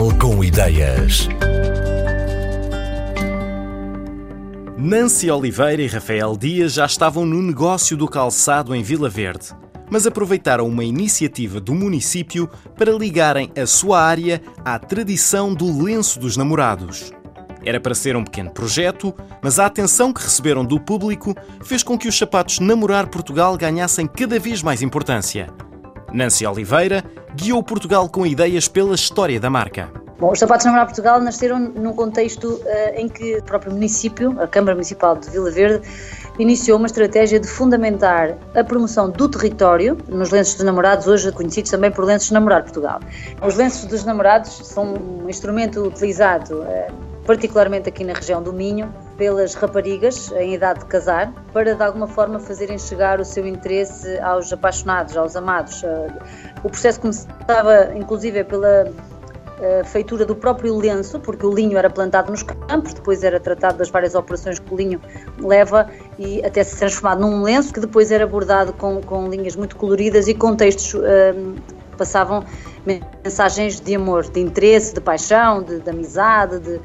Portugal com ideias. Nancy Oliveira e Rafael Dias já estavam no negócio do calçado em Vila Verde, mas aproveitaram uma iniciativa do município para ligarem a sua área à tradição do lenço dos namorados. Era para ser um pequeno projeto, mas a atenção que receberam do público fez com que os sapatos Namorar Portugal ganhassem cada vez mais importância. Nancy Oliveira guiou Portugal com ideias pela história da marca. Bom, os Sapatos Namorar Portugal nasceram num contexto uh, em que o próprio município, a Câmara Municipal de Vila Verde, iniciou uma estratégia de fundamentar a promoção do território nos lenços dos namorados, hoje conhecidos também por lenços Namorar Portugal. Os lenços dos namorados são um instrumento utilizado uh, particularmente aqui na região do Minho, pelas raparigas em idade de casar, para de alguma forma fazerem chegar o seu interesse aos apaixonados, aos amados. Eh, o processo começava, inclusive, pela eh, feitura do próprio lenço, porque o linho era plantado nos campos, depois era tratado das várias operações que o linho leva e até se transformado num lenço que depois era bordado com, com linhas muito coloridas e com textos uh, passavam mensagens de amor, de interesse, de paixão, de, de amizade, de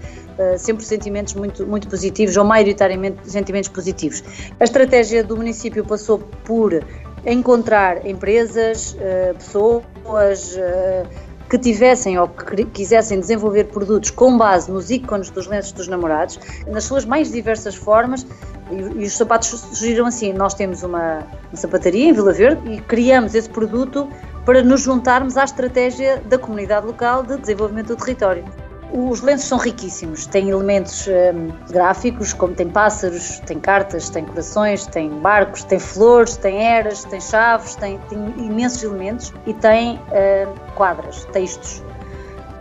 sempre sentimentos muito, muito positivos ou maioritariamente sentimentos positivos. A estratégia do município passou por encontrar empresas, uh, pessoas uh, que tivessem ou que quisessem desenvolver produtos com base nos ícones dos lenços dos namorados, nas suas mais diversas formas, e os sapatos surgiram assim. Nós temos uma, uma sapataria em Vila Verde e criamos esse produto para nos juntarmos à estratégia da comunidade local de desenvolvimento do território. Os lenços são riquíssimos, têm elementos hum, gráficos, como tem pássaros, tem cartas, tem corações, tem barcos, tem flores, tem eras, tem chaves, tem, tem imensos elementos e tem hum, quadras, textos.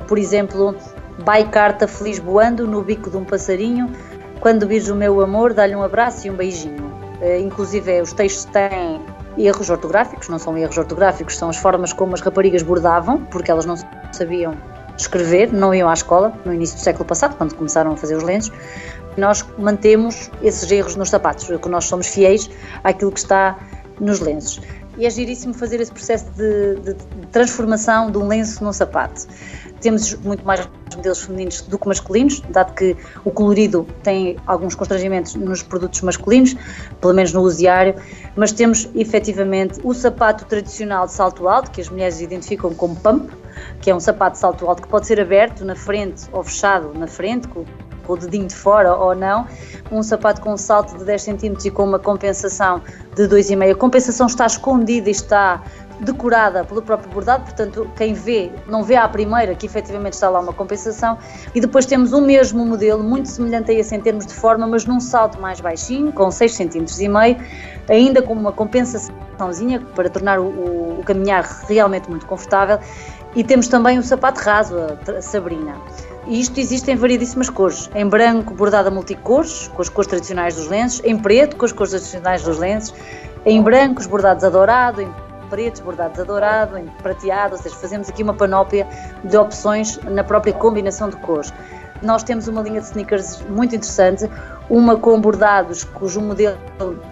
Por exemplo, vai carta feliz voando no bico de um passarinho, quando vires o meu amor, dá-lhe um abraço e um beijinho. Uh, inclusive, os textos têm erros ortográficos, não são erros ortográficos, são as formas como as raparigas bordavam, porque elas não sabiam escrever, não iam à escola, no início do século passado, quando começaram a fazer os lenços. Nós mantemos esses erros nos sapatos, porque nós somos fiéis àquilo que está nos lenços. E é giríssimo fazer esse processo de, de, de transformação de um lenço num sapato. Temos muito mais modelos femininos do que masculinos, dado que o colorido tem alguns constrangimentos nos produtos masculinos, pelo menos no uso diário, mas temos efetivamente o sapato tradicional de salto alto, que as mulheres identificam como pump, que é um sapato de salto alto que pode ser aberto na frente ou fechado na frente, com, com o dedinho de fora ou não, um sapato com um salto de 10 cm e com uma compensação de 2,5. A compensação está escondida e está decorada pelo próprio bordado, portanto, quem vê, não vê à primeira que efetivamente está lá uma compensação, e depois temos o mesmo modelo, muito semelhante a esse em termos de forma, mas num salto mais baixinho, com 6 cm e meio, ainda com uma compensaçãozinha para tornar o, o, o caminhar realmente muito confortável, e temos também o sapato raso, a Sabrina. E isto existe em variedíssimas cores. Em branco, bordado a multicores, com as cores tradicionais dos lenços. Em preto, com as cores tradicionais dos lenços. Em brancos, bordados a dourado. Em pretos, bordados a dourado. Em prateado. Ou seja, fazemos aqui uma panóplia de opções na própria combinação de cores. Nós temos uma linha de sneakers muito interessante. Uma com bordados, cujo modelo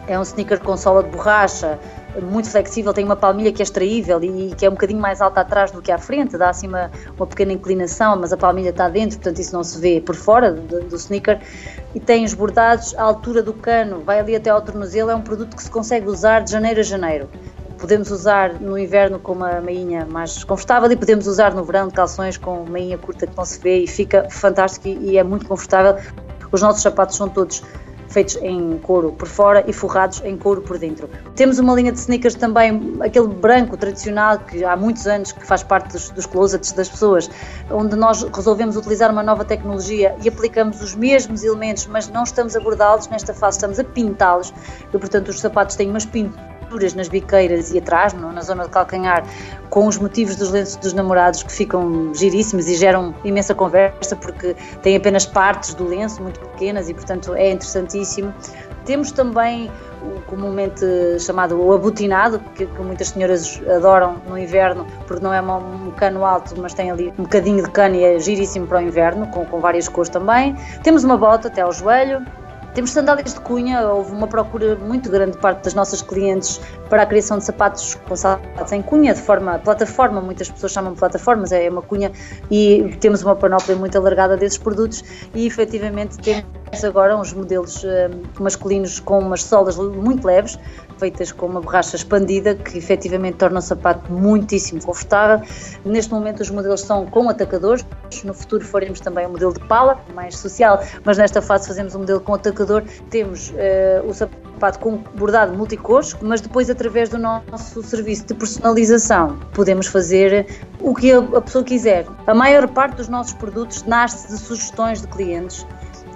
é um sneaker com sola de borracha, muito flexível, tem uma palmilha que é extraível e que é um bocadinho mais alta atrás do que à frente, dá assim uma, uma pequena inclinação, mas a palmilha está dentro, portanto isso não se vê por fora do, do sneaker. E tem os bordados à altura do cano, vai ali até ao tornozelo, é um produto que se consegue usar de janeiro a janeiro. Podemos usar no inverno com uma meinha mais confortável e podemos usar no verão calções com meinha curta que não se vê e fica fantástico e é muito confortável. Os nossos sapatos são todos feitos em couro por fora e forrados em couro por dentro. Temos uma linha de sneakers também, aquele branco tradicional que há muitos anos que faz parte dos, dos closets das pessoas, onde nós resolvemos utilizar uma nova tecnologia e aplicamos os mesmos elementos, mas não estamos a bordá-los nesta fase, estamos a pintá-los e portanto os sapatos têm umas pinturas nas biqueiras e atrás, na zona de calcanhar, com os motivos dos lenços dos namorados que ficam giríssimos e geram imensa conversa porque têm apenas partes do lenço muito pequenas e, portanto, é interessantíssimo. Temos também o comumente chamado o que, que, muitas senhoras adoram no inverno, porque não é um cano alto, mas tem ali um bocadinho de cano e é giríssimo para o inverno, com, com várias cores também. Temos uma bota até ao joelho, Temos sandálias de cunha, houve uma procura muito grande de parte das nossas clientes para a criação de sapatos com sapatos em cunha, de forma plataforma, muitas pessoas chamam de plataformas, é uma cunha e temos uma panóplia muito alargada desses produtos e efetivamente temos agora uns modelos uh, masculinos com umas solas muito leves, feitas com uma borracha expandida, que efetivamente torna o sapato muitíssimo confortável. Neste momento os modelos são com atacadores, no futuro faremos também um modelo de pala, mais social, mas nesta fase fazemos um modelo com atacador. Temos uh, o sapato com bordado multicores, mas depois através do nosso serviço de personalização podemos fazer o que a pessoa quiser. A maior parte dos nossos produtos nasce de sugestões de clientes,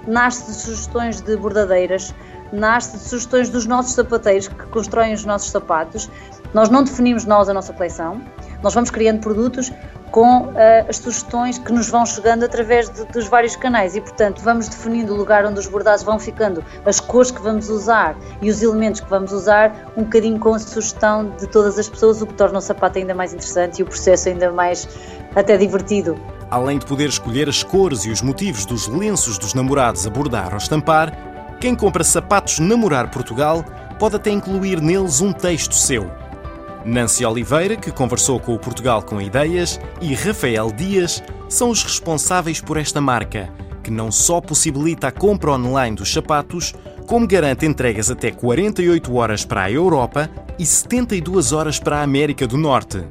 nasce de sugestões de bordadeiras, nasce de sugestões dos nossos sapateiros que constroem os nossos sapatos. Nós não definimos nós a nossa coleção, nós vamos criando produtos com uh, as sugestões que nos vão chegando através de, dos vários canais e, portanto, vamos definindo o lugar onde os bordados vão ficando, as cores que vamos usar e os elementos que vamos usar, um bocadinho com a sugestão de todas as pessoas, o que torna o sapato ainda mais interessante e o processo ainda mais até divertido. Além de poder escolher as cores e os motivos dos lenços dos namorados a bordar ou estampar, quem compra sapatos Namorar Portugal pode até incluir neles um texto seu. Nancy Oliveira, que conversou com o Portugal com Ideias, e Rafael Dias são os responsáveis por esta marca, que não só possibilita a compra online dos sapatos, como garante entregas até 48 horas para a Europa e 72 horas para a América do Norte.